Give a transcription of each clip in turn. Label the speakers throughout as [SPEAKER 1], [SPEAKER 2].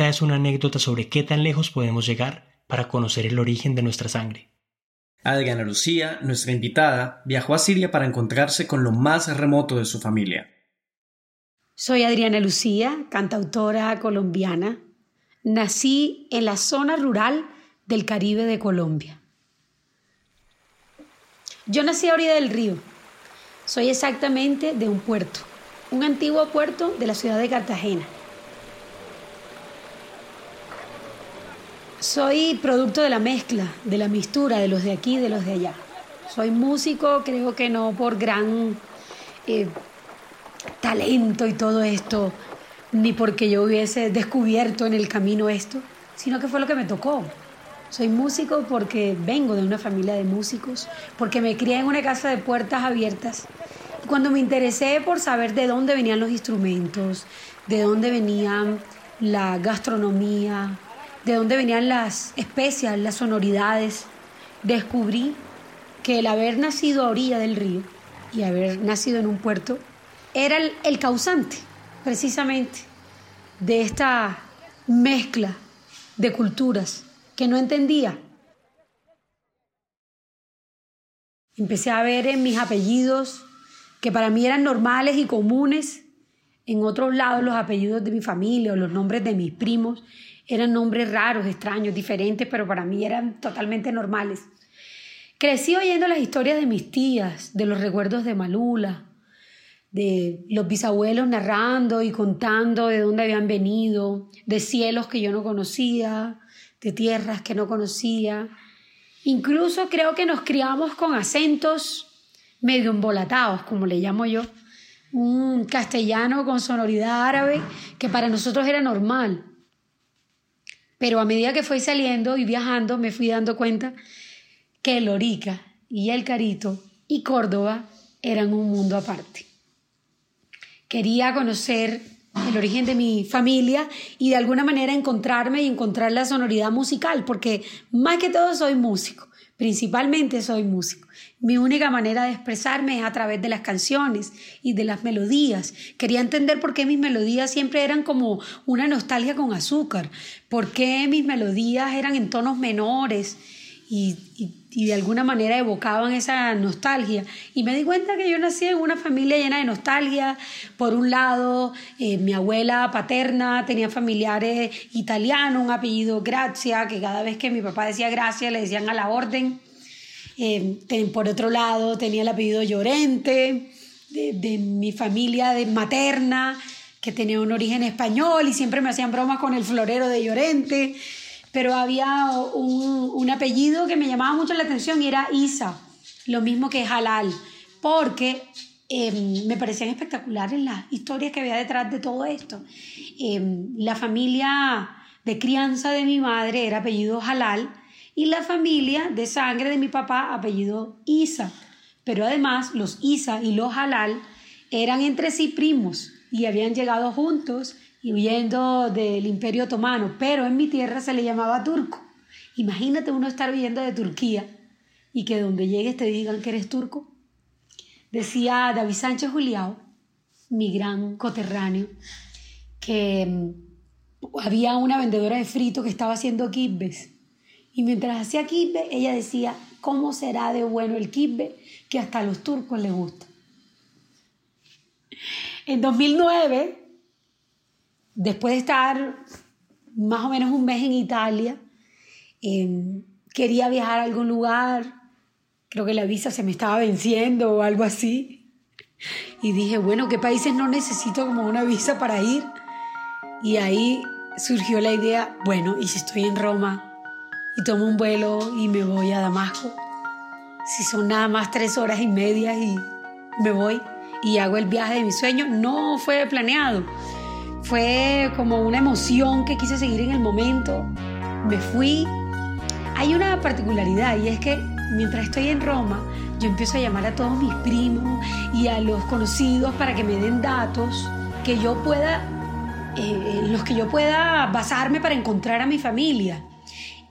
[SPEAKER 1] Esta es una anécdota sobre qué tan lejos podemos llegar para conocer el origen de nuestra sangre.
[SPEAKER 2] Adriana Lucía, nuestra invitada, viajó a Siria para encontrarse con lo más remoto de su familia.
[SPEAKER 3] Soy Adriana Lucía, cantautora colombiana. Nací en la zona rural del Caribe de Colombia. Yo nací a orilla del río. Soy exactamente de un puerto, un antiguo puerto de la ciudad de Cartagena. Soy producto de la mezcla, de la mistura de los de aquí de los de allá. Soy músico, creo que no por gran eh, talento y todo esto, ni porque yo hubiese descubierto en el camino esto, sino que fue lo que me tocó. Soy músico porque vengo de una familia de músicos, porque me crié en una casa de puertas abiertas. Cuando me interesé por saber de dónde venían los instrumentos, de dónde venían la gastronomía, de dónde venían las especias, las sonoridades, descubrí que el haber nacido a orilla del río y haber nacido en un puerto era el, causante, precisamente, de esta mezcla de culturas que no entendía. Empecé a ver en mis apellidos que para mí eran normales y comunes, en otros lados los apellidos de mi familia o los nombres de mis primos eran nombres raros, extraños, diferentes, pero para mí eran totalmente normales. Crecí oyendo las historias de mis tías, de los recuerdos de Malula, de los bisabuelos narrando y contando de dónde habían venido, de cielos que yo no conocía, de tierras que no conocía. Incluso creo que nos criamos con acentos medio embolatados, como le llamo yo, un castellano con sonoridad árabe que para nosotros era normal. Pero a medida que fui saliendo y viajando, me fui dando cuenta que Lorica y El Carito y Córdoba eran un mundo aparte. Quería conocer el origen de mi familia y de alguna manera encontrarme y encontrar la sonoridad musical, porque más que todo soy músico, principalmente soy músico. Mi única manera de expresarme es a través de las canciones y de las melodías. Quería entender por qué mis melodías siempre eran como una nostalgia con azúcar, por qué mis melodías eran en tonos menores y, de alguna manera evocaban esa nostalgia. Y me di cuenta que yo nací en una familia llena de nostalgia. Por un lado, eh, mi abuela paterna tenía familiares italianos, un apellido Grazia, que cada vez que mi papá decía Gracia le decían a la orden. Eh, por otro lado, tenía el apellido Llorente, de, mi familia de materna, que tenía un origen español y siempre me hacían bromas con el florero de Llorente. Pero había un, apellido que me llamaba mucho la atención y era Isa, lo mismo que Halal, porque em, me parecían espectaculares las historias que había detrás de todo esto. Em, la familia de crianza de mi madre era apellido Halal y la familia de sangre de mi papá, apellido Isa. Pero además los Isa y los Halal eran entre sí primos y habían llegado juntos y huyendo del imperio otomano, pero en mi tierra se le llamaba turco. Imagínate uno estar huyendo de Turquía y que donde llegues te digan que eres turco. Decía David Sánchez Juliao, mi gran coterráneo, que mm, había una vendedora de frito que estaba haciendo kibbes y mientras hacía kibbe, ella decía, ¿cómo será de bueno el kibbe que hasta a los turcos les gusta? En 2009, después de estar más o menos un mes en Italia, em, quería viajar a algún lugar, creo que la visa se me estaba venciendo o algo así, y dije, bueno, ¿qué países no necesito como una visa para ir? Y ahí surgió la idea, bueno, ¿y si estoy en Roma y tomo un vuelo y me voy a Damasco? Si son nada más tres horas y media y me voy y hago el viaje de mi sueño, no fue planeado. Fue como una emoción que quise seguir en el momento. Me fui. Hay una particularidad y es que mientras estoy en Roma, yo empiezo a llamar a todos mis primos y a los conocidos para que me den datos que yo pueda, eh, los que yo pueda basarme para encontrar a mi familia.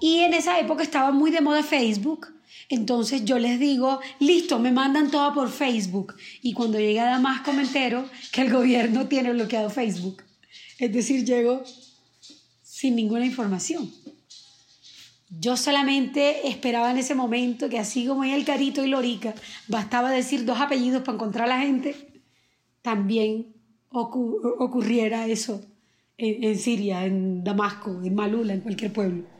[SPEAKER 3] Y en esa época estaba muy de moda Facebook. Entonces yo les digo, listo, me mandan todo por Facebook. Y cuando llegué a Damasco me entero que el gobierno tiene bloqueado Facebook. Es decir, llego sin ninguna información. Yo solamente esperaba en ese momento que así como en el Carito y Lorica bastaba decir dos apellidos para encontrar a la gente, también ocurriera eso en, en Siria, en Damasco, en Malula, en cualquier pueblo.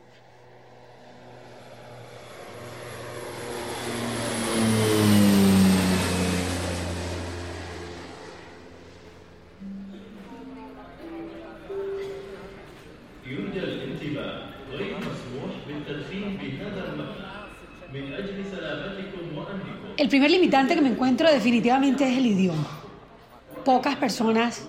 [SPEAKER 3] Primer limitante que me encuentro definitivamente es el idioma. Pocas personas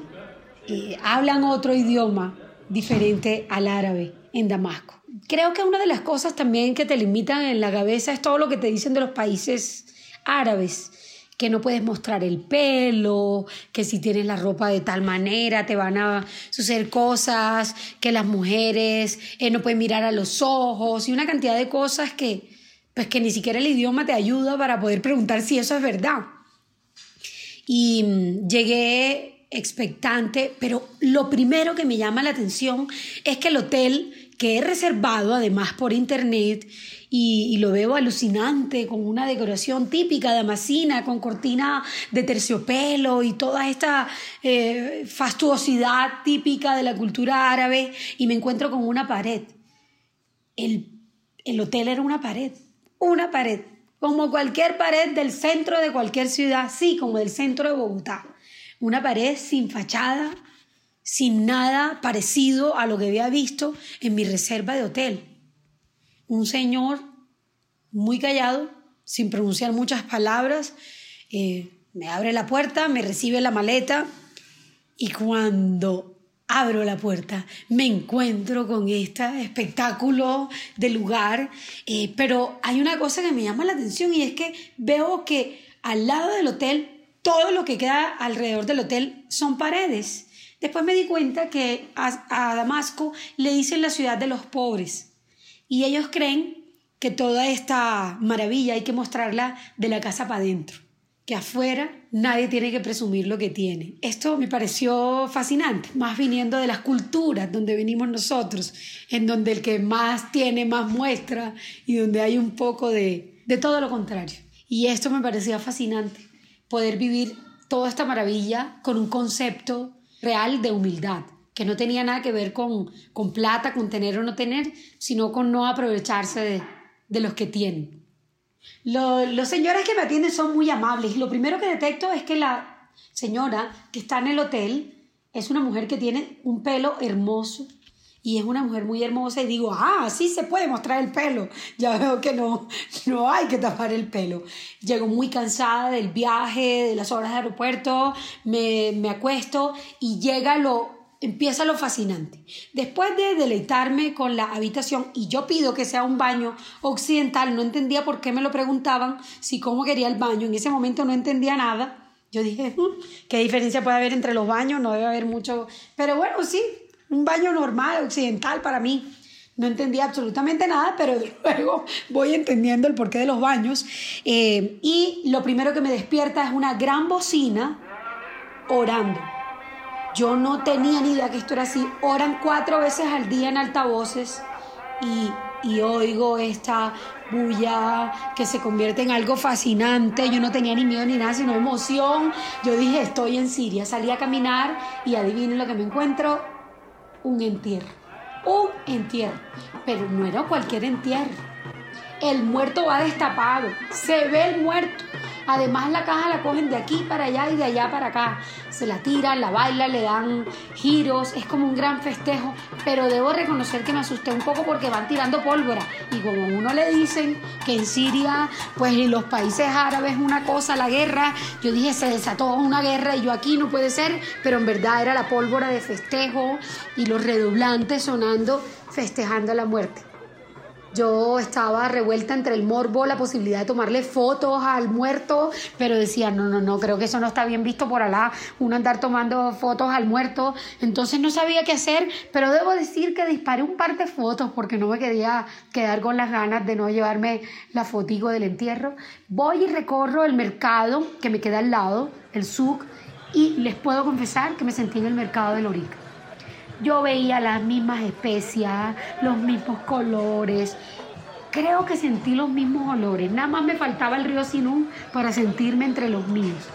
[SPEAKER 3] eh, hablan otro idioma diferente al árabe en Damasco. Creo que una de las cosas también que te limitan en la cabeza es todo lo que te dicen de los países árabes que no puedes mostrar el pelo, que si tienes la ropa de tal manera te van a suceder cosas, que las mujeres eh, no pueden mirar a los ojos y una cantidad de cosas que, pues que ni siquiera el idioma te ayuda para poder preguntar si eso es verdad. Y mm, llegué expectante, pero lo primero que me llama la atención es que el hotel que he reservado además por internet y, lo veo alucinante con una decoración típica de Amasina, con cortina de terciopelo y toda esta eh, fastuosidad típica de la cultura árabe y me encuentro con una pared. el hotel era una pared una pared, como cualquier pared del centro de cualquier ciudad, sí, como del centro de Bogotá. Una pared sin fachada, sin nada parecido a lo que había visto en mi reserva de hotel. Un señor muy callado, sin pronunciar muchas palabras, eh, me abre la puerta, me recibe la maleta y cuando abro la puerta, me encuentro con este espectáculo de lugar, eh, pero hay una cosa que me llama la atención y es que veo que al lado del hotel, todo lo que queda alrededor del hotel son paredes. Después me di cuenta que a, a Damasco le dicen la ciudad de los pobres y ellos creen que toda esta maravilla hay que mostrarla de la casa para adentro que afuera nadie tiene que presumir lo que tiene. Esto me pareció fascinante, más viniendo de las culturas donde venimos nosotros, en donde el que más tiene más muestra y donde hay un poco de, de todo lo contrario. Y esto me parecía fascinante, poder vivir toda esta maravilla con un concepto real de humildad, que no tenía nada que ver con, con plata, con tener o no tener, sino con no aprovecharse de, de los que tienen los señores que me atienden son muy amables lo primero que detecto es que la señora que está en el hotel es una mujer que tiene un pelo hermoso y es una mujer muy hermosa y digo, ah, sí se puede mostrar el pelo. Ya veo que no, no hay que tapar el pelo. Llego muy cansada del viaje, de las horas de aeropuerto, me, me acuesto y llega lo empieza lo fascinante. Después de deleitarme con la habitación, y yo pido que sea un baño occidental, no entendía por qué me lo preguntaban, si cómo quería el baño, en ese momento no entendía nada. Yo dije, mm, ¿qué diferencia puede haber entre los baños? No debe haber mucho, pero bueno, sí, un baño normal, occidental para mí. No entendía absolutamente nada, pero luego voy entendiendo el porqué de los baños. Eh, y lo primero que me despierta es una gran bocina orando yo no tenía ni idea que esto era así. Oran cuatro veces al día en altavoces y, y oigo esta bulla que se convierte en algo fascinante. Yo no tenía ni miedo ni nada, sino emoción. Yo dije, estoy en Siria. Salí a caminar y adivinen lo que me encuentro, un entierro. Un entierro. Pero no era cualquier entierro. El muerto va destapado. Se ve el muerto Además la caja la cogen de aquí para allá y de allá para acá. Se la tiran, la bailan, le dan giros, es como un gran festejo, pero debo reconocer que me asusté un poco porque van tirando pólvora y como uno le dicen que en Siria, pues en los países árabes una cosa, la guerra, yo dije se desató una guerra y yo aquí no puede ser, pero en verdad era la pólvora de festejo y los redoblantes sonando festejando la muerte. Yo estaba revuelta entre el morbo, la posibilidad de tomarle fotos al muerto, pero decía, no, no, no, creo que eso no está bien visto por Alá, uno andar tomando fotos al muerto. Entonces no sabía qué hacer, pero debo decir que disparé un par de fotos porque no me quería quedar con las ganas de no llevarme la fotico del entierro. Voy y recorro el mercado que me queda al lado, el SUC, y les puedo confesar que me sentí en el mercado de Lorica. Yo veía las mismas especias, los mismos colores. Creo que sentí los mismos olores. Nada más me faltaba el río Sinú para sentirme entre los míos.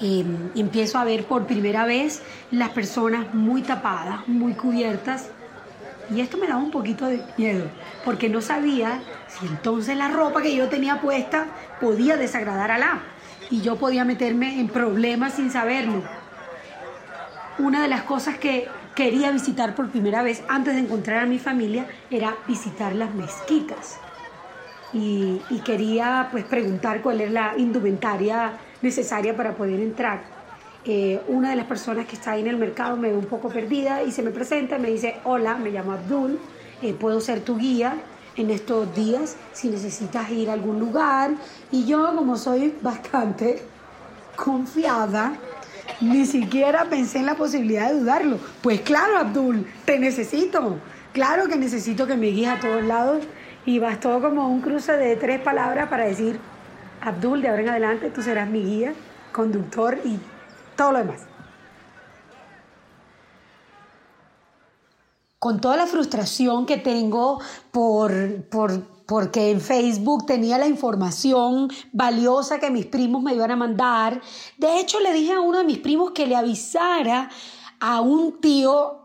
[SPEAKER 3] Em, empiezo a ver por primera vez las personas muy tapadas, muy cubiertas. Y esto me daba un poquito de miedo, porque no sabía si entonces la ropa que yo tenía puesta podía desagradar a la. Y yo podía meterme en problemas sin saberlo una de las cosas que quería visitar por primera vez antes de encontrar a mi familia era visitar las mezquitas. Y, quería pues preguntar cuál es la indumentaria necesaria para poder entrar. Eh, una de las personas que está ahí en el mercado me ve un poco perdida y se me presenta, me dice, hola, me llamo Abdul, eh, puedo ser tu guía en estos días si necesitas ir a algún lugar. Y yo como soy bastante confiada, ni siquiera pensé en la posibilidad de dudarlo. Pues claro, Abdul, te necesito. Claro que necesito que me guíes a todos lados. Y bastó como un cruce de tres palabras para decir, Abdul, de ahora en adelante tú serás mi guía, conductor y todo lo demás. Con toda la frustración que tengo por, por porque en Facebook tenía la información valiosa que mis primos me iban a mandar. De hecho, le dije a uno de mis primos que le avisara a un tío,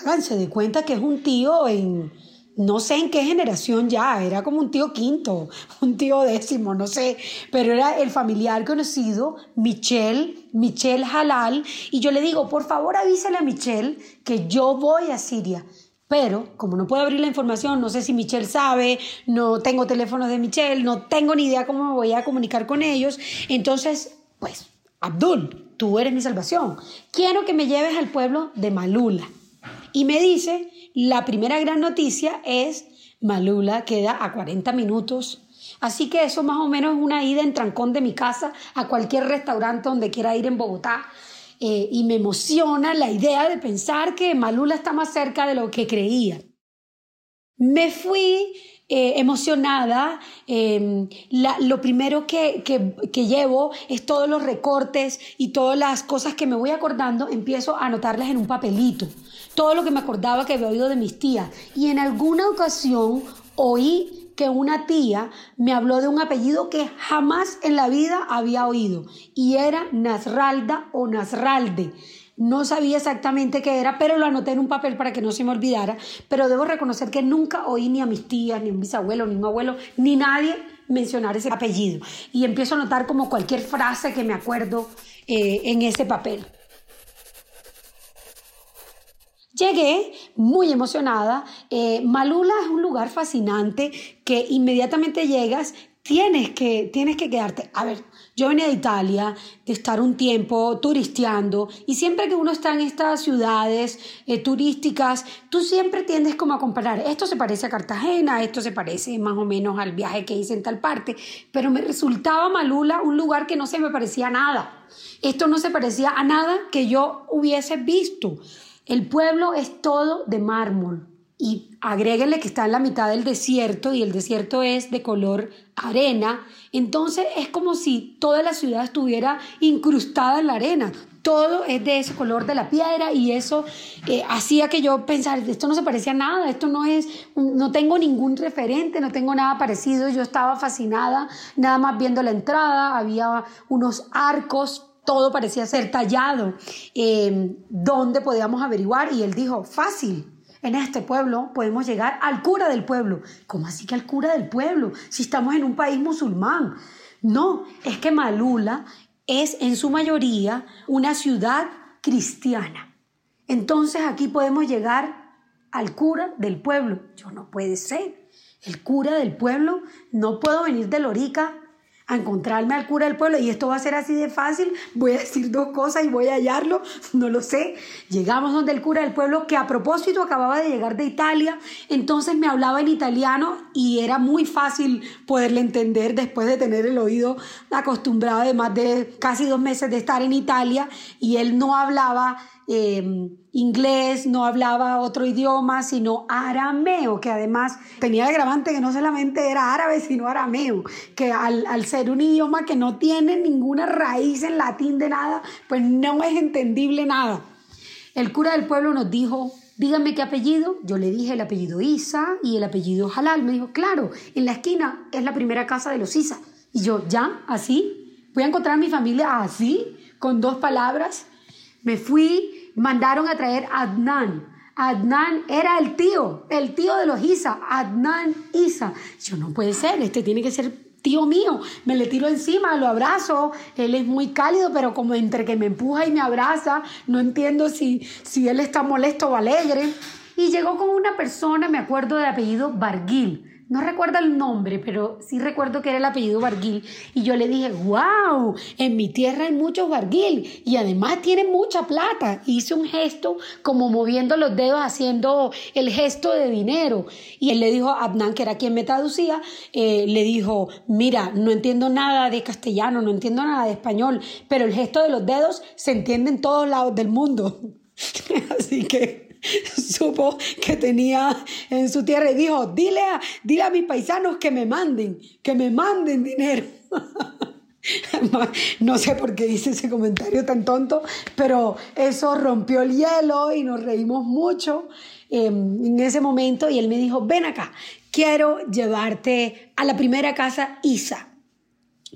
[SPEAKER 3] háganse de cuenta que es un tío en, no sé en qué generación ya, era como un tío quinto, un tío décimo, no sé, pero era el familiar conocido, Michelle, Michelle Halal, y yo le digo, por favor avísale a Michelle que yo voy a Siria pero como no puedo abrir la información, no sé si Michelle sabe, no tengo teléfono de Michelle, no tengo ni idea cómo me voy a comunicar con ellos. Entonces, pues, Abdul, tú eres mi salvación. Quiero que me lleves al pueblo de Malula. Y me dice, la primera gran noticia es, Malula queda a 40 minutos Así que eso más o menos es una ida en trancón de mi casa a cualquier restaurante donde quiera ir en Bogotá. Eh, y me emociona la idea de pensar que Malula está más cerca de lo que creía. Me fui eh, emocionada. Em, lo primero que, que, llevo es todos los recortes y todas las cosas que me voy acordando, empiezo a anotarlas en un papelito. Todo lo que me acordaba que había oído de mis tías. Y en alguna ocasión oí que una tía me habló de un apellido que jamás en la vida había oído y era Nasralda o Nasralde. No sabía exactamente qué era, pero lo anoté en un papel para que no se me olvidara. Pero debo reconocer que nunca oí ni a mis tías, ni a mis abuelos, ni a mi abuelo, ni nadie mencionar ese apellido. Y empiezo a anotar como cualquier frase que me acuerdo eh, en ese papel. Llegué muy emocionada. Eh, Malula es un lugar fascinante que inmediatamente llegas, tienes que, tienes que quedarte. A ver, yo venía de Italia, de estar un tiempo turisteando, y siempre que uno está en estas ciudades eh, turísticas, tú siempre tiendes como a comparar, esto se parece a Cartagena, esto se parece más o menos al viaje que hice en tal parte, pero me resultaba Malula un lugar que no se me parecía a nada. Esto no se parecía a nada que yo hubiese visto. El pueblo es todo de mármol y agréguenle que está en la mitad del desierto y el desierto es de color arena, entonces es como si toda la ciudad estuviera incrustada en la arena. Todo es de ese color de la piedra y eso eh, hacía que yo pensara, esto no se parecía a nada, esto no es, no tengo ningún referente, no tengo nada parecido. Yo estaba fascinada, nada más viendo la entrada, había unos arcos todo parecía ser tallado. Eh, ¿Dónde podíamos averiguar? Y él dijo, fácil. En este pueblo podemos llegar al cura del pueblo. ¿Cómo así que al cura del pueblo? Si estamos en un país musulmán. No, es que Malula es en su mayoría una ciudad cristiana. Entonces aquí podemos llegar al cura del pueblo. Yo no puede ser. El cura del pueblo, no puedo venir de Lorica a encontrarme al cura del pueblo. Y esto va a ser así de fácil, voy a decir dos cosas y voy a hallarlo, no lo sé. Llegamos donde el cura del pueblo, que a propósito acababa de llegar de Italia, entonces me hablaba en italiano y era muy fácil poderle entender después de tener el oído acostumbrado de más de casi dos meses de estar en Italia. Y él no hablaba Em, inglés, no hablaba otro idioma, sino arameo, que además tenía el agravante que no solamente era árabe, sino arameo, que al, al ser un idioma que no tiene ninguna raíz en latín de nada, pues no es entendible nada. El cura del pueblo nos dijo, dígame qué apellido. Yo le dije el apellido Isa y el apellido Halal. Me dijo, claro, en la esquina es la primera casa de los Isa. Y yo, ¿ya? ¿Así? ¿Voy a encontrar a mi familia así? Con dos palabras. Me fui, mandaron a traer a Adnan. Adnan era el tío, el tío de los Isa, Adnan Isa. Yo no puede ser, este tiene que ser tío mío. Me le tiro encima, lo abrazo. Él es muy cálido, pero como entre que me empuja y me abraza, no entiendo si, si él está molesto o alegre. Y llegó con una persona, me acuerdo del apellido Barguil no recuerdo el nombre, pero sí recuerdo que era el apellido Barguil. Y yo le dije, wow, en mi tierra hay muchos Barguil y además tienen mucha plata. Hice un gesto como moviendo los dedos, haciendo el gesto de dinero. Y él le dijo a Adnan, que era quien me traducía, eh, le dijo, mira, no entiendo nada de castellano, no entiendo nada de español, pero el gesto de los dedos se entiende en todos lados del mundo. Así que supo que tenía en su tierra y dijo, dile a, dile a mis paisanos que me manden, que me manden dinero. No sé por qué hice ese comentario tan tonto, pero eso rompió el hielo y nos reímos mucho em, en ese momento y él me dijo, ven acá, quiero llevarte a la primera casa Isa.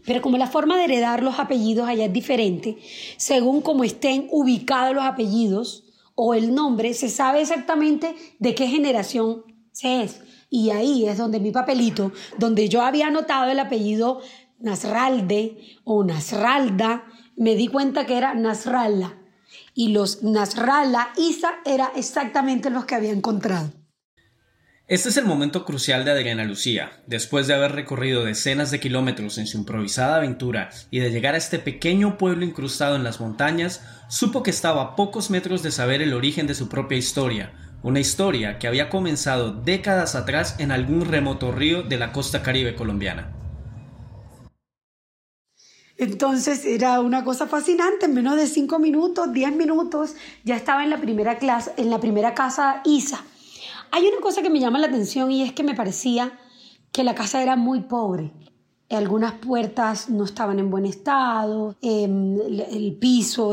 [SPEAKER 3] Pero como la forma de heredar los apellidos allá es diferente, según como estén ubicados los apellidos, o el nombre, se sabe exactamente de qué generación se es. Y ahí es donde mi papelito, donde yo había anotado el apellido Nasralde o Nasralda, me di cuenta que era Nasralla. Y los Nasralla, Isa, era exactamente los que había encontrado.
[SPEAKER 2] Este es el momento crucial de Adriana Lucía. Después de haber recorrido decenas de kilómetros en su improvisada aventura y de llegar a este pequeño pueblo incrustado en las montañas, supo que estaba a pocos metros de saber el origen de su propia historia, una historia que había comenzado décadas atrás en algún remoto río de la costa caribe colombiana.
[SPEAKER 3] Entonces era una cosa fascinante, en menos de cinco minutos, diez minutos, ya estaba en la primera clase, en la primera casa Isa hay una cosa que me llama la atención y es que me parecía que la casa era muy pobre. Algunas puertas no estaban en buen estado, em, el piso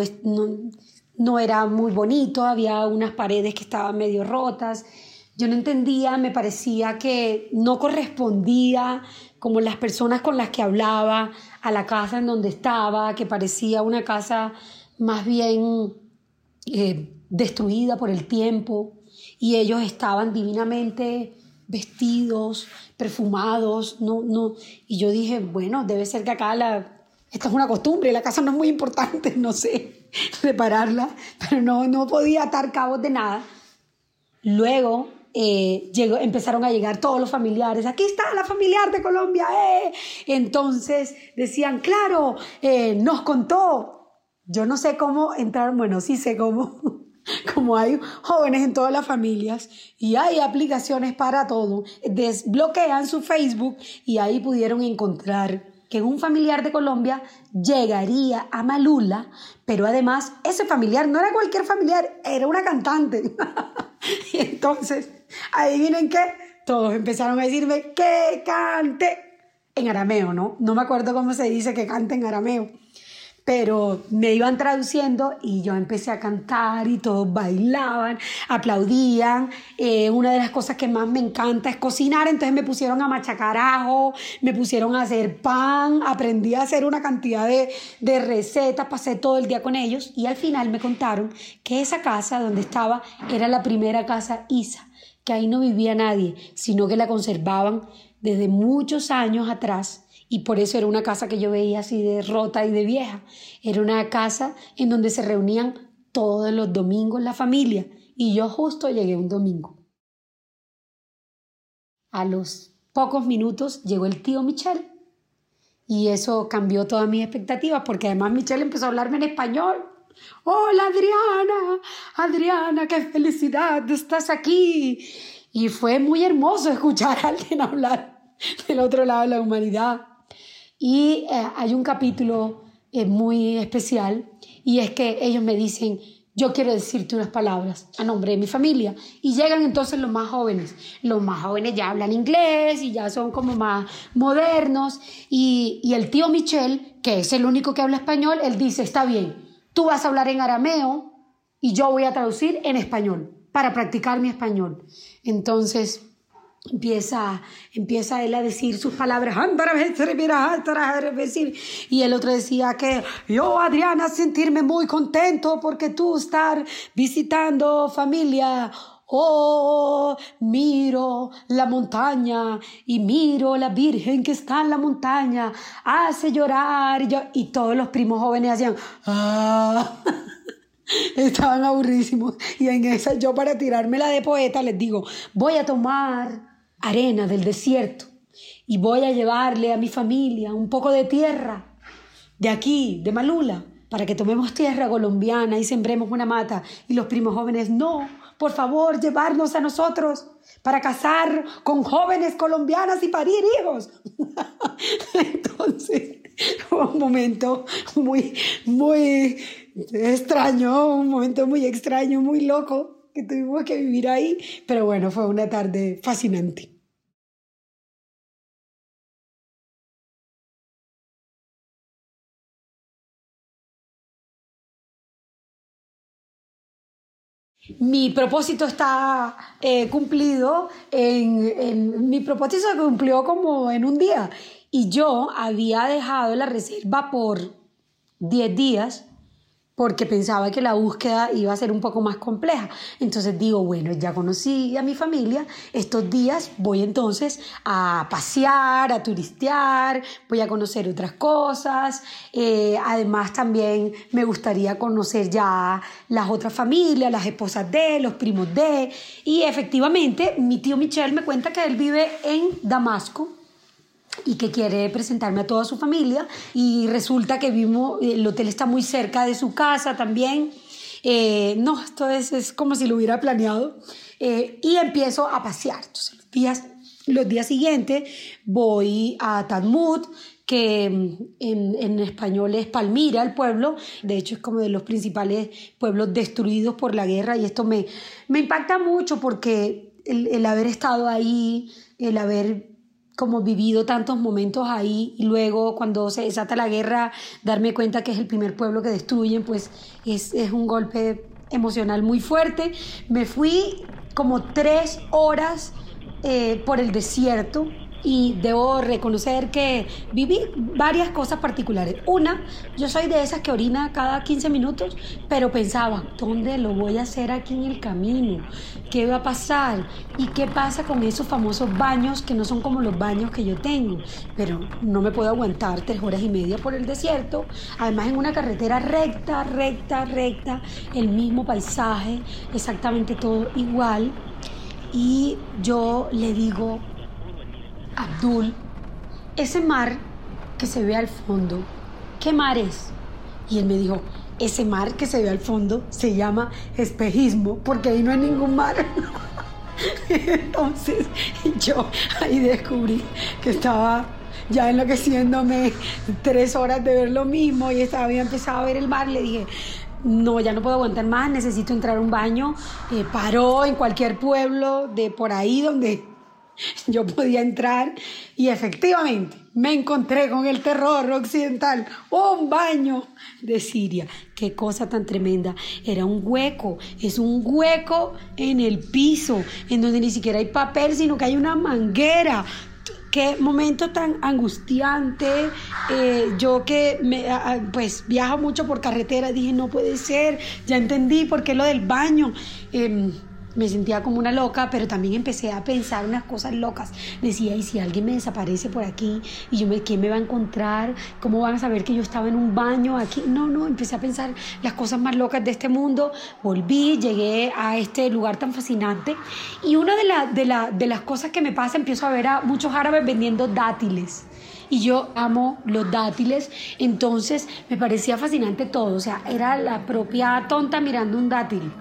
[SPEAKER 3] no, era muy bonito, había unas paredes que estaban medio rotas. Yo no entendía, me parecía que no correspondía como las personas con las que hablaba a la casa en donde estaba, que parecía una casa más bien eh, destruida por el tiempo y ellos estaban divinamente vestidos, perfumados, no, no. Y yo dije, bueno, debe ser que acá la, esta es una costumbre, la casa no es muy importante, no sé, repararla, pero no, no podía atar cabos de nada. Luego eh, empezaron a llegar todos los familiares, aquí está la familiar de Colombia, eh". Entonces decían, claro, eh, nos contó, yo no sé cómo entrar, bueno, sí sé cómo, como hay jóvenes en todas las familias y hay aplicaciones para todo, desbloquean su Facebook y ahí pudieron encontrar que un familiar de Colombia llegaría a Malula, pero además ese familiar no era cualquier familiar, era una cantante. y entonces, adivinen qué, todos empezaron a decirme que cante en arameo, ¿no? No me acuerdo cómo se dice que cante en arameo pero me iban traduciendo y yo empecé a cantar y todos bailaban, aplaudían. Eh, una de las cosas que más me encanta es cocinar, entonces me pusieron a machacar ajo, me pusieron a hacer pan, aprendí a hacer una cantidad de, de recetas, pasé todo el día con ellos y al final me contaron que esa casa donde estaba era la primera casa Isa, que ahí no vivía nadie, sino que la conservaban desde muchos años atrás y por eso era una casa que yo veía así de rota y de vieja. Era una casa en donde se reunían todos los domingos la familia y yo justo llegué un domingo. A los pocos minutos llegó el tío Michel y eso cambió todas mis expectativas porque además Michel empezó a hablarme en español. Hola Adriana, Adriana, qué felicidad, estás aquí. Y fue muy hermoso escuchar a alguien hablar del otro lado de la humanidad. Y eh, hay un capítulo eh, muy especial y es que ellos me dicen, yo quiero decirte unas palabras a nombre de mi familia. Y llegan entonces los más jóvenes. Los más jóvenes ya hablan inglés y ya son como más modernos. Y, y el tío Michel, que es el único que habla español, él dice, está bien, tú vas a hablar en arameo y yo voy a traducir en español para practicar mi español. Entonces, empieza, empieza él a decir sus palabras, y el otro decía que yo, Adriana, sentirme muy contento porque tú estar visitando familia. Oh, miro la montaña y miro la Virgen que está en la montaña, hace llorar. Y, yo, y todos los primos jóvenes hacían, ah. estaban aburrísimos. Y en esa, yo para tirármela de poeta les digo, voy a tomar arena del desierto y voy a llevarle a mi familia un poco de tierra de aquí, de Malula, para que tomemos tierra colombiana y sembremos una mata. Y los primos jóvenes, no, por favor, llevarnos a nosotros para casar con jóvenes colombianas y parir hijos. Entonces, fue un momento muy, muy extraño, un momento muy extraño, muy loco que tuvimos que vivir ahí, pero bueno, fue una tarde fascinante. Mi propósito está eh, cumplido, en, mi propósito se cumplió como en un día. Y yo había dejado la reserva por 10 días porque pensaba que la búsqueda iba a ser un poco más compleja. Entonces digo, bueno, ya conocí a mi familia, estos días voy entonces a pasear, a turistear, voy a conocer otras cosas, eh, además también me gustaría conocer ya las otras familias, las esposas de, los primos de, y efectivamente mi tío Michel me cuenta que él vive en Damasco, y que quiere presentarme a toda su familia y resulta que vimos, el hotel está muy cerca de su casa también. Eh, no, esto es, es, como si lo hubiera planeado. Eh, y empiezo a pasear. Entonces, los días, los días siguientes voy a Talmud, que en, en, español es Palmira, el pueblo. De hecho, es como de los principales pueblos destruidos por la guerra. Y esto me, me impacta mucho porque el, el haber estado ahí, el haber como vivido tantos momentos ahí y luego cuando se desata la guerra darme cuenta que es el primer pueblo que destruyen, pues es, es un golpe emocional muy fuerte. Me fui como tres horas eh, por el desierto y debo reconocer que viví varias cosas particulares. Una, yo soy de esas que orina cada 15 minutos, pero pensaba, ¿dónde lo voy a hacer aquí en el camino? ¿Qué va a pasar? ¿Y qué pasa con esos famosos baños que no son como los baños que yo tengo? Pero no me puedo aguantar tres horas y media por el desierto, además en una carretera recta, recta, recta, el mismo paisaje, exactamente todo igual. Y yo le digo, Abdul, ese mar que se ve al fondo, ¿qué mar es? Y él me dijo, ese mar que se ve al fondo se llama espejismo, porque ahí no hay ningún mar. Entonces yo ahí descubrí que estaba ya enloqueciéndome tres horas de ver lo mismo y estaba, había empezado a ver el mar. Le dije, no, ya no puedo aguantar más, necesito entrar a un baño. Eh, paró en cualquier pueblo de por ahí donde yo podía entrar y efectivamente me encontré con el terror occidental, un baño de Siria. Qué cosa tan tremenda. Era un hueco, es un hueco en el piso, en donde ni siquiera hay papel, sino que hay una manguera. Qué momento tan angustiante. Eh, yo que me, pues viajo mucho por carretera, dije, no puede ser, ya entendí por qué lo del baño. Em, me sentía como una loca, pero también empecé a pensar unas cosas locas. Decía, ¿y si alguien me desaparece por aquí? ¿Y yo me, quién me va a encontrar? ¿Cómo van a saber que yo estaba en un baño aquí? No, no, empecé a pensar las cosas más locas de este mundo. Volví, llegué a este lugar tan fascinante. Y una de, de, de las cosas que me pasa, empiezo a ver a muchos árabes vendiendo dátiles y yo amo los dátiles, entonces me parecía fascinante todo, o sea, era la propia tonta mirando un dátil.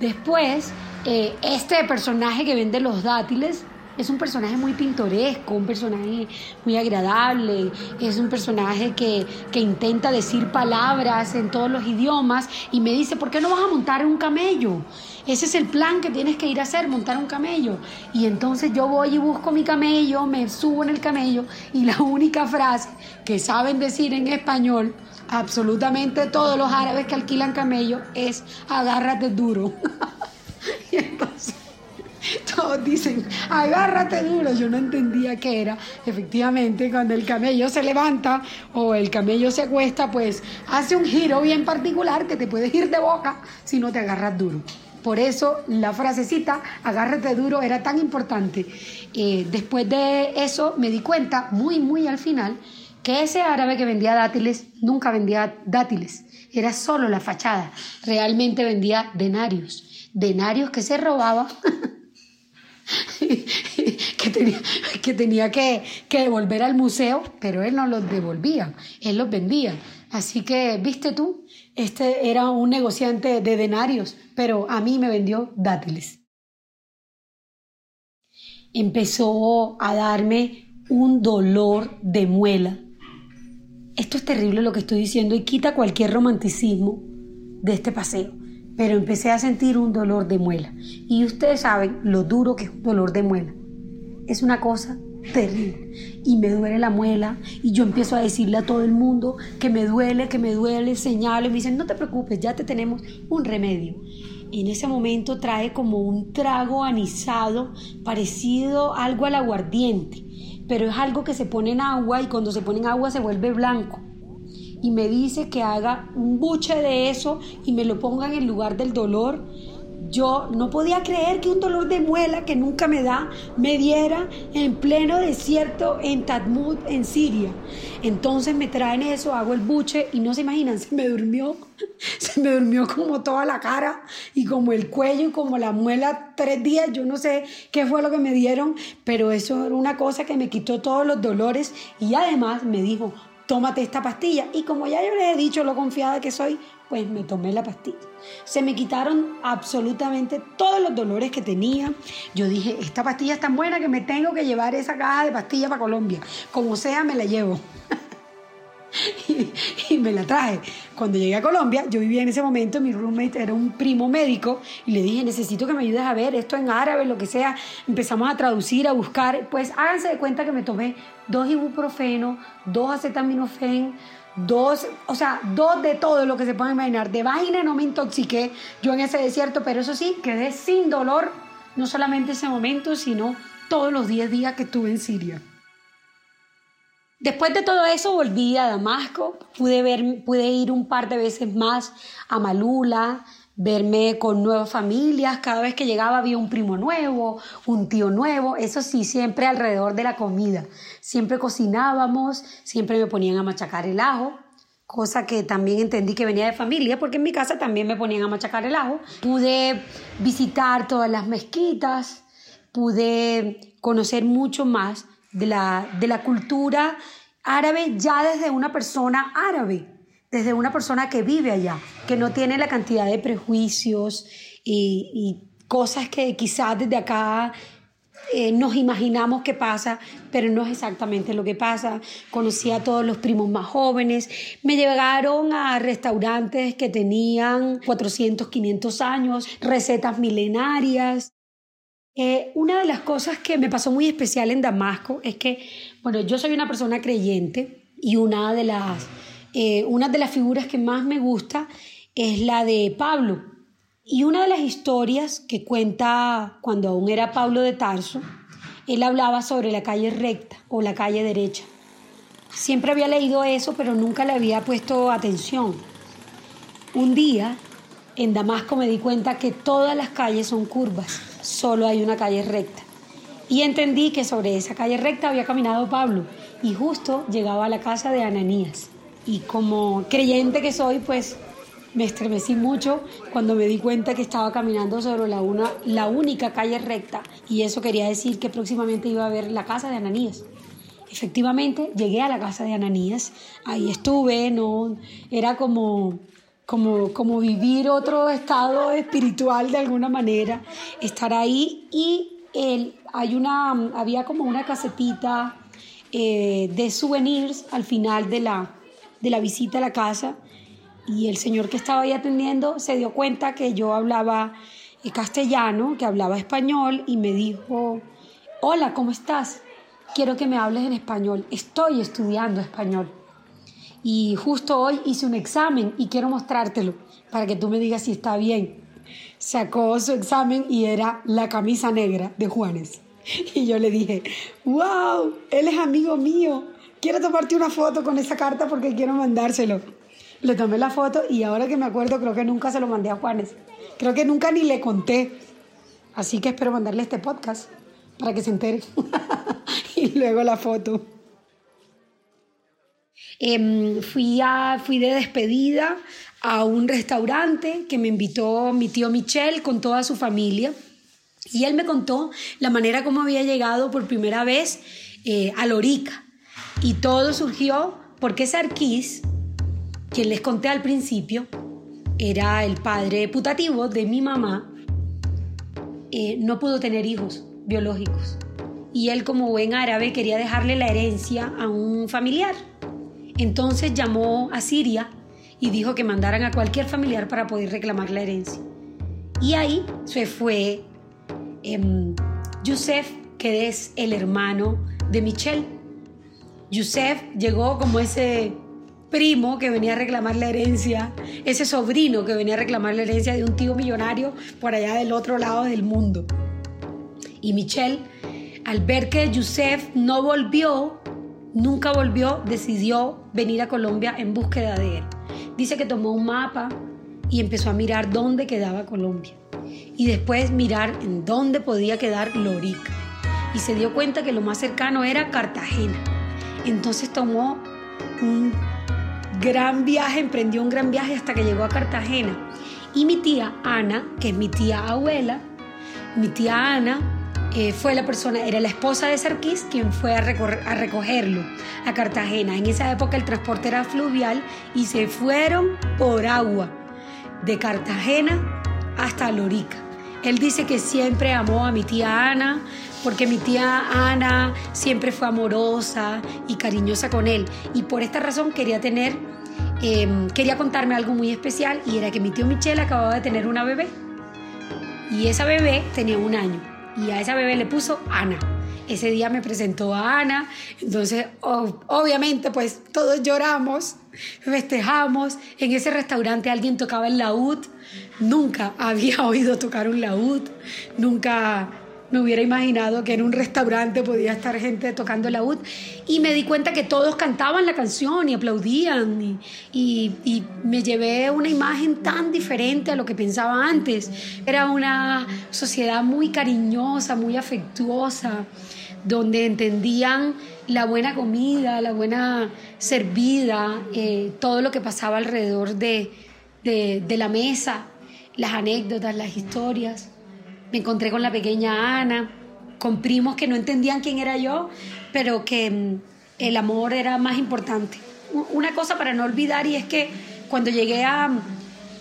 [SPEAKER 3] Después, eh, este personaje que vende los dátiles es un personaje muy pintoresco, un personaje muy agradable, es un personaje que, que, intenta decir palabras en todos los idiomas y me dice, ¿por qué no vas a montar un camello? Ese es el plan que tienes que ir a hacer, montar un camello. Y entonces yo voy y busco mi camello, me subo en el camello y la única frase que saben decir en español absolutamente todos los árabes que alquilan camello es agárrate duro. y entonces todos dicen, agárrate duro. Yo no entendía qué era. Efectivamente, cuando el camello se levanta o el camello se acuesta, pues hace un giro bien particular que te puedes ir de boca si no te agarras duro. Por eso la frasecita, agárrate duro, era tan importante. Eh, después de eso me di cuenta, muy, muy al final, que ese árabe que vendía dátiles nunca vendía dátiles, era solo la fachada, realmente vendía denarios, denarios que se robaba. que tenía, que, tenía que, devolver al museo, pero él no los devolvía, él los vendía. Así que, viste tú, este era un negociante de denarios, pero a mí me vendió dátiles. Empezó a darme un dolor de muela esto es terrible lo que estoy diciendo y quita cualquier romanticismo de este paseo, pero empecé a sentir un dolor de muela. Y ustedes saben lo duro que es un dolor de muela. Es una cosa terrible. Y me duele la muela y yo empiezo a decirle a todo el mundo que me duele, que me duele, señalo y me dicen, no te preocupes, ya te tenemos un remedio. En ese momento trae como un trago anisado parecido algo al aguardiente pero es algo que se pone en agua y cuando se pone en agua se vuelve blanco. Y me dice que haga un buche de eso y me lo ponga en el lugar del dolor yo no podía creer que un dolor de muela que nunca me da me diera en pleno desierto en Tadmud, en Siria. Entonces me traen eso, hago el buche y no se imaginan, se me durmió, se me durmió como toda la cara y como el cuello y como la muela tres días. Yo no sé qué fue lo que me dieron, pero eso era una cosa que me quitó todos los dolores y además me dijo, tómate esta pastilla. Y como ya yo les he dicho lo confiada que soy, pues me tomé la pastilla. Se me quitaron absolutamente todos los dolores que tenía. Yo dije, esta pastilla es tan buena que me tengo que llevar esa caja de pastillas para Colombia. Como sea, me la llevo. y, me la traje. Cuando llegué a Colombia, yo vivía en ese momento, mi roommate era un primo médico y le dije, necesito que me ayudes a ver esto en árabe, lo que sea. Empezamos a traducir, a buscar. Pues háganse de cuenta que me tomé dos ibuprofeno, dos acetaminofén, dos, o sea, dos de todo lo que se puede imaginar. De vaina no me intoxiqué yo en ese desierto, pero eso sí, quedé sin dolor, no solamente ese momento, sino todos los 10 días que estuve en Siria. Después de todo eso volví a Damasco, pude, ver, pude ir un par de veces más a Malula, verme con nuevas familias, cada vez que llegaba había un primo nuevo, un tío nuevo, eso sí, siempre alrededor de la comida. Siempre cocinábamos, siempre me ponían a machacar el ajo, cosa que también entendí que venía de familia, porque en mi casa también me ponían a machacar el ajo. Pude visitar todas las mezquitas, pude conocer mucho más de la, de la cultura árabe ya desde una persona árabe desde una persona que vive allá, que no tiene la cantidad de prejuicios y, cosas que quizás desde acá eh, nos imaginamos que pasa, pero no es exactamente lo que pasa. Conocí a todos los primos más jóvenes, me llegaron a restaurantes que tenían 400, 500 años, recetas milenarias. Eh, una de las cosas que me pasó muy especial en Damasco es que, bueno, yo soy una persona creyente y una de las eh, una de las figuras que más me gusta es la de Pablo. Y una de las historias que cuenta cuando aún era Pablo de Tarso, él hablaba sobre la calle recta o la calle derecha. Siempre había leído eso, pero nunca le había puesto atención. Un día en Damasco me di cuenta que todas las calles son curvas, solo hay una calle recta. Y entendí que sobre esa calle recta había caminado Pablo y justo llegaba a la casa de Ananías. Y como creyente que soy, pues me estremecí mucho cuando me di cuenta que estaba caminando sobre la, una, la única calle recta y eso quería decir que próximamente iba a ver la casa de Ananías. Efectivamente, llegué a la casa de Ananías, ahí estuve, no era como como, como vivir otro estado espiritual de alguna manera, estar ahí y el, hay una, había como una casetita eh, de souvenirs al final de la, de la visita a la casa y el señor que estaba ahí atendiendo se dio cuenta que yo hablaba eh, castellano, que hablaba español y me dijo, hola, ¿cómo estás? Quiero que me hables en español, estoy estudiando español. Y justo hoy hice un examen y quiero mostrártelo para que tú me digas si está bien. Sacó su examen y era la camisa negra de Juanes. Y yo le dije, wow, él es amigo mío. Quiero tomarte una foto con esa carta porque quiero mandárselo. Le tomé la foto y ahora que me acuerdo creo que nunca se lo mandé a Juanes. Creo que nunca ni le conté. Así que espero mandarle este podcast para que se entere. y luego la foto. Em, fui, a, fui de despedida a un restaurante que me invitó mi tío Michel con toda su familia. Y él me contó la manera como había llegado por primera vez eh, a Lorica. Y todo surgió porque Sarkis, quien les conté al principio, era el padre putativo de mi mamá, eh, no pudo tener hijos biológicos. Y él como buen árabe quería dejarle la herencia a un familiar. Entonces llamó a Siria y dijo que mandaran a cualquier familiar para poder reclamar la herencia. Y ahí se fue eh, Yusef, que es el hermano de Michelle. Yusef llegó como ese primo que venía a reclamar la herencia, ese sobrino que venía a reclamar la herencia de un tío millonario por allá del otro lado del mundo. Y Michelle, al ver que Yusef no volvió, nunca volvió, decidió venir a Colombia en búsqueda de él. Dice que tomó un mapa y empezó a mirar dónde quedaba Colombia. Y después mirar en dónde podía quedar Lorica. Y se dio cuenta que lo más cercano era Cartagena. Entonces tomó un gran viaje, emprendió un gran viaje hasta que llegó a Cartagena. Y mi tía Ana, que es mi tía abuela, mi tía Ana eh, fue la persona, era la esposa de Sarkis quien fue a, a recogerlo a Cartagena. En esa época el transporte era fluvial y se fueron por agua de Cartagena hasta Lorica. Él dice que siempre amó a mi tía Ana, porque mi tía Ana siempre fue amorosa y cariñosa con él. Y por esta razón quería tener, em, quería contarme algo muy especial y era que mi tío Michel acababa de tener una bebé. Y esa bebé tenía un año y a esa bebé le puso Ana. Ese día me presentó a Ana, entonces obviamente pues todos lloramos, festejamos. En ese restaurante alguien tocaba el laúd, nunca había oído tocar un laúd, nunca me hubiera imaginado que en un restaurante podía estar gente tocando laúd y me di cuenta que todos cantaban la canción y aplaudían y, me llevé una imagen tan diferente a lo que pensaba antes. Era una sociedad muy cariñosa, muy afectuosa, donde entendían la buena comida, la buena servida, eh, todo lo que pasaba alrededor de, de, de la mesa, las anécdotas, las historias. Me encontré con la pequeña Ana, con primos que no entendían quién era yo, pero que mm, el amor era más importante. Una cosa para no olvidar y es que cuando llegué a,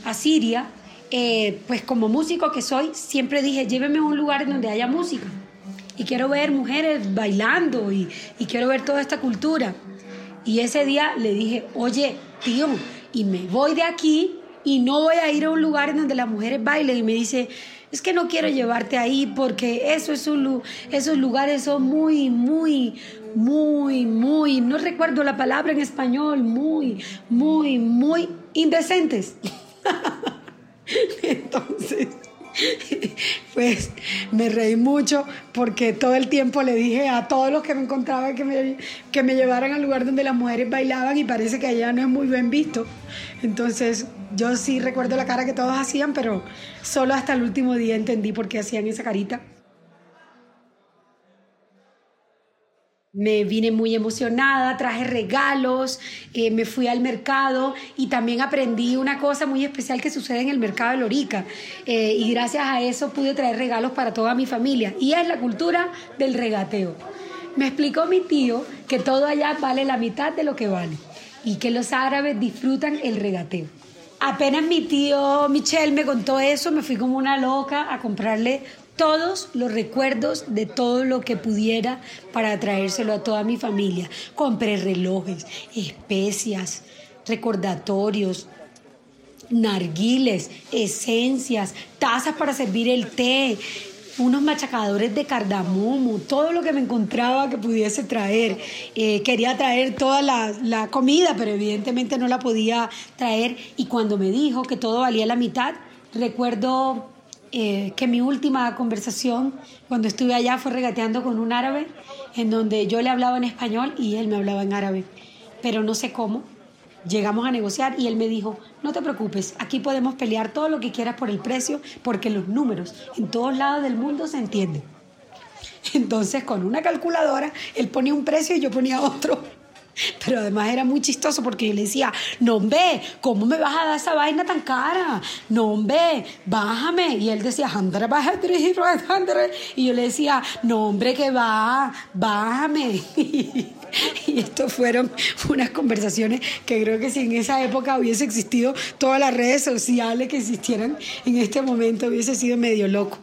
[SPEAKER 3] a Siria, eh, pues como músico que soy, siempre dije, lléveme a un lugar donde haya música. Y quiero ver mujeres bailando y, y quiero ver toda esta cultura. Y ese día le dije, oye, tío, y me voy de aquí y no voy a ir a un lugar en donde las mujeres bailen. Y me dice, es que no quiero llevarte ahí porque eso es un, esos lugares son muy, muy, muy, muy, no recuerdo la palabra en español, muy, muy, muy indecentes. Entonces, pues me reí mucho porque todo el tiempo le dije a todos los que me encontraban que me, que me llevaran al lugar donde las mujeres bailaban y parece que allá no es muy bien visto. Entonces yo sí recuerdo la cara que todos hacían, pero solo hasta el último día entendí por qué hacían esa carita. Me vine muy emocionada, traje regalos, eh, me fui al mercado y también aprendí una cosa muy especial que sucede en el mercado de Lorica. Eh, y gracias a eso pude traer regalos para toda mi familia. Y es la cultura del regateo. Me explicó mi tío que todo allá vale la mitad de lo que vale y que los árabes disfrutan el regateo. Apenas mi tío Michel me contó eso, me fui como una loca a comprarle todos los recuerdos de todo lo que pudiera para traérselo a toda mi familia. Compré relojes, especias, recordatorios, narguiles, esencias, tazas para servir el té, unos machacadores de cardamomo, todo lo que me encontraba que pudiese traer. Eh, quería traer toda la, la comida, pero evidentemente no la podía traer. Y cuando me dijo que todo valía la mitad, recuerdo eh, que mi última conversación cuando estuve allá fue regateando con un árabe, en donde yo le hablaba en español y él me hablaba en árabe, pero no sé cómo. Llegamos a negociar y él me dijo, no te preocupes, aquí podemos pelear todo lo que quieras por el precio, porque los números en todos lados del mundo se entienden. Entonces, con una calculadora, él ponía un precio y yo ponía otro. Pero además era muy chistoso porque yo le decía, no, ve, ¿cómo me vas a dar esa vaina tan cara? No, ve, bájame. Y él decía, y yo le decía, no, hombre, que va, bájame. Y esto fueron unas conversaciones que creo que si en esa época hubiese existido todas las redes sociales que existieran en este momento, hubiese sido medio loco.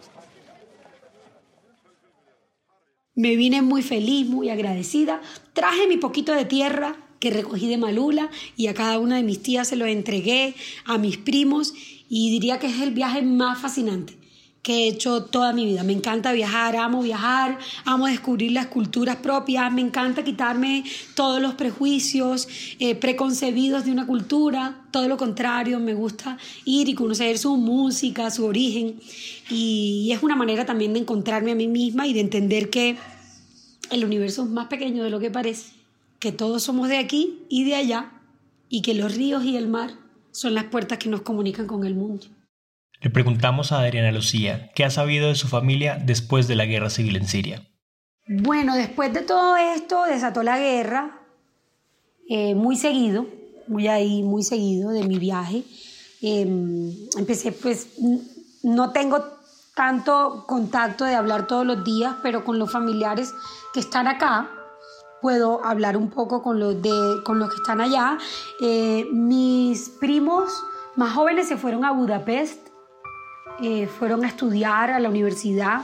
[SPEAKER 3] Me vine muy feliz, muy agradecida. Traje mi poquito de tierra que recogí de Malula y a cada una de mis tías se lo entregué, a mis primos y diría que es el viaje más fascinante que he hecho toda mi vida. Me encanta viajar, amo viajar, amo descubrir las culturas propias, me encanta quitarme todos los prejuicios eh, preconcebidos de una cultura, todo lo contrario, me gusta ir y conocer su música, su origen y, es una manera también de encontrarme a mí misma y de entender que el universo es más pequeño de lo que parece, que todos somos de aquí y de allá y que los ríos y el mar son las puertas que nos comunican con el mundo.
[SPEAKER 1] Le preguntamos a Adriana Lucía qué ha sabido de su familia después de la guerra civil en Siria.
[SPEAKER 3] Bueno, después de todo esto desató la guerra, eh, muy seguido, muy ahí, muy seguido de mi viaje. Em, empecé, pues, no tengo tanto contacto de hablar todos los días, pero con los familiares que están acá, puedo hablar un poco con los, de, con los que están allá. Eh, mis primos más jóvenes se fueron a Budapest eh, fueron a estudiar a la universidad,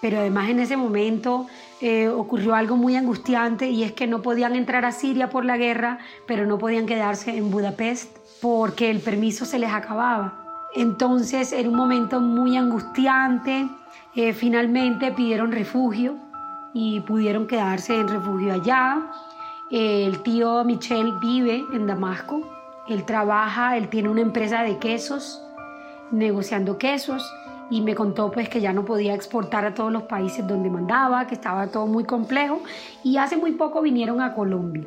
[SPEAKER 3] pero además en ese momento eh, ocurrió algo muy angustiante y es que no podían entrar a Siria por la guerra, pero no podían quedarse en Budapest porque el permiso se les acababa. Entonces era un momento muy angustiante. Eh, finalmente pidieron refugio y pudieron quedarse en refugio allá. el tío Michel vive en Damasco. Él trabaja, él tiene una empresa de quesos negociando quesos y me contó pues que ya no podía exportar a todos los países donde mandaba, que estaba todo muy complejo. Y hace muy poco vinieron a Colombia.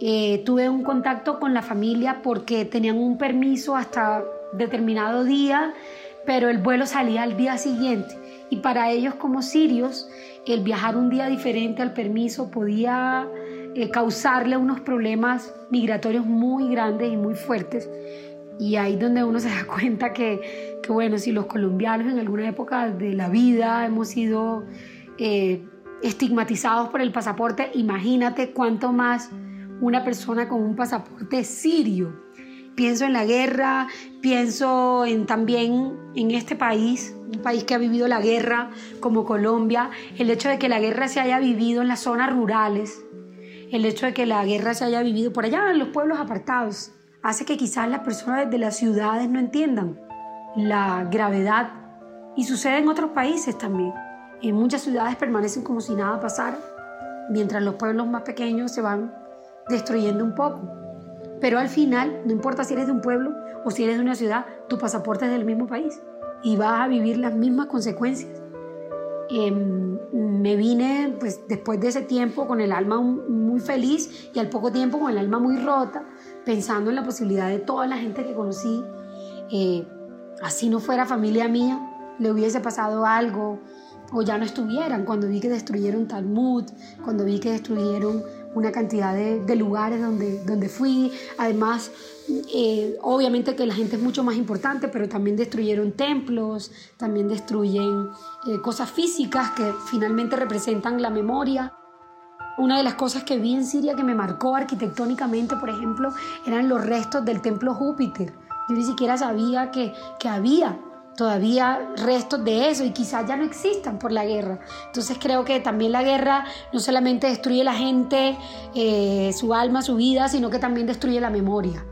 [SPEAKER 3] Eh, tuve un contacto con la familia porque tenían un permiso hasta determinado día, pero el vuelo salía al día siguiente. Y para ellos como sirios el viajar un día diferente al permiso podía eh, causarle unos problemas migratorios muy grandes y muy fuertes y ahí donde uno se da cuenta que, que, bueno, si los colombianos en alguna época de la vida hemos sido eh, estigmatizados por el pasaporte, imagínate cuánto más una persona con un pasaporte sirio. Pienso en la guerra, pienso en también en este país, un país que ha vivido la guerra como Colombia, el hecho de que la guerra se haya vivido en las zonas rurales, el hecho de que la guerra se haya vivido por allá en los pueblos apartados, hace que quizás las personas de las ciudades no entiendan la gravedad y sucede en otros países también. En muchas ciudades permanecen como si nada pasara, mientras los pueblos más pequeños se van destruyendo un poco. Pero al final, no importa si eres de un pueblo o si eres de una ciudad, tu pasaporte es del mismo país. y vas a vivir las mismas consecuencias. Em, me vine pues después de ese tiempo con el alma muy feliz y al poco tiempo con el alma muy rota, pensando en la posibilidad de toda la gente que conocí, eh, así no fuera familia mía, le hubiese pasado algo o ya no estuvieran, cuando vi que destruyeron Talmud, cuando vi que destruyeron una cantidad de, lugares donde, donde fui. Además, eh, obviamente que la gente es mucho más importante, pero también destruyeron templos, también destruyen eh, cosas físicas que finalmente representan la memoria. Una de las cosas que vi en Siria que me marcó arquitectónicamente, por ejemplo, eran los restos del templo Júpiter. Yo ni siquiera sabía que, que había todavía restos de eso y quizás ya no existan por la guerra. Entonces creo que también la guerra no solamente destruye la gente, eh, su alma, su vida, sino que también destruye la memoria,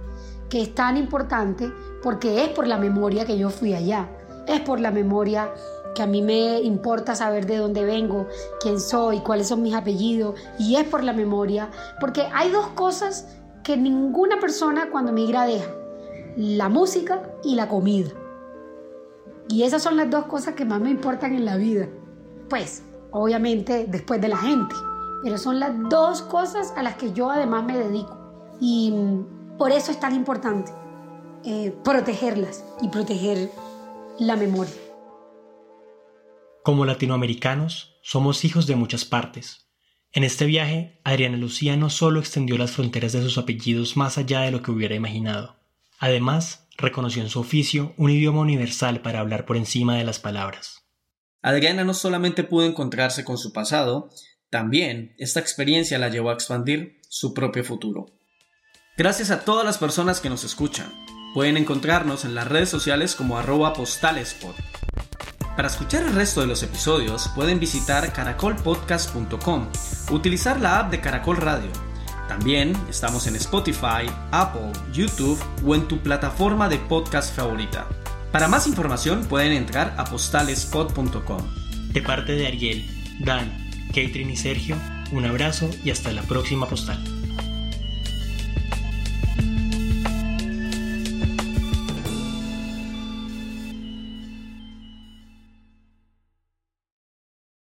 [SPEAKER 3] que es tan importante porque es por la memoria que yo fui allá, es por la memoria a mí me importa saber de dónde vengo, quién soy, cuáles son mis apellidos, y es por la memoria, porque hay dos cosas que ninguna persona cuando migra deja, la música y la comida. Y esas son las dos cosas que más me importan en la vida. Pues, obviamente, después de la gente. Pero son las dos cosas a las que yo además me dedico. Y por eso es tan importante eh, protegerlas y proteger la memoria.
[SPEAKER 1] Como latinoamericanos, somos hijos de muchas partes. En este viaje, Adriana Lucía no solo extendió las fronteras de sus apellidos más allá de lo que hubiera imaginado. Además, reconoció en su oficio un idioma universal para hablar por encima de las palabras.
[SPEAKER 2] Adriana no solamente pudo encontrarse con su pasado, también esta experiencia la llevó a expandir su propio futuro. Gracias a todas las personas que nos escuchan. Pueden encontrarnos en las redes sociales como arroba. Para escuchar el resto de los episodios pueden visitar caracolpodcast.com, utilizar la app de Caracol Radio también estamos en Spotify, Apple, YouTube o en tu plataforma de podcast favorita. Para más información pueden entrar a postalespot.com.
[SPEAKER 1] De parte de Ariel, Dan, Catherine y Sergio, un abrazo y hasta la próxima postal.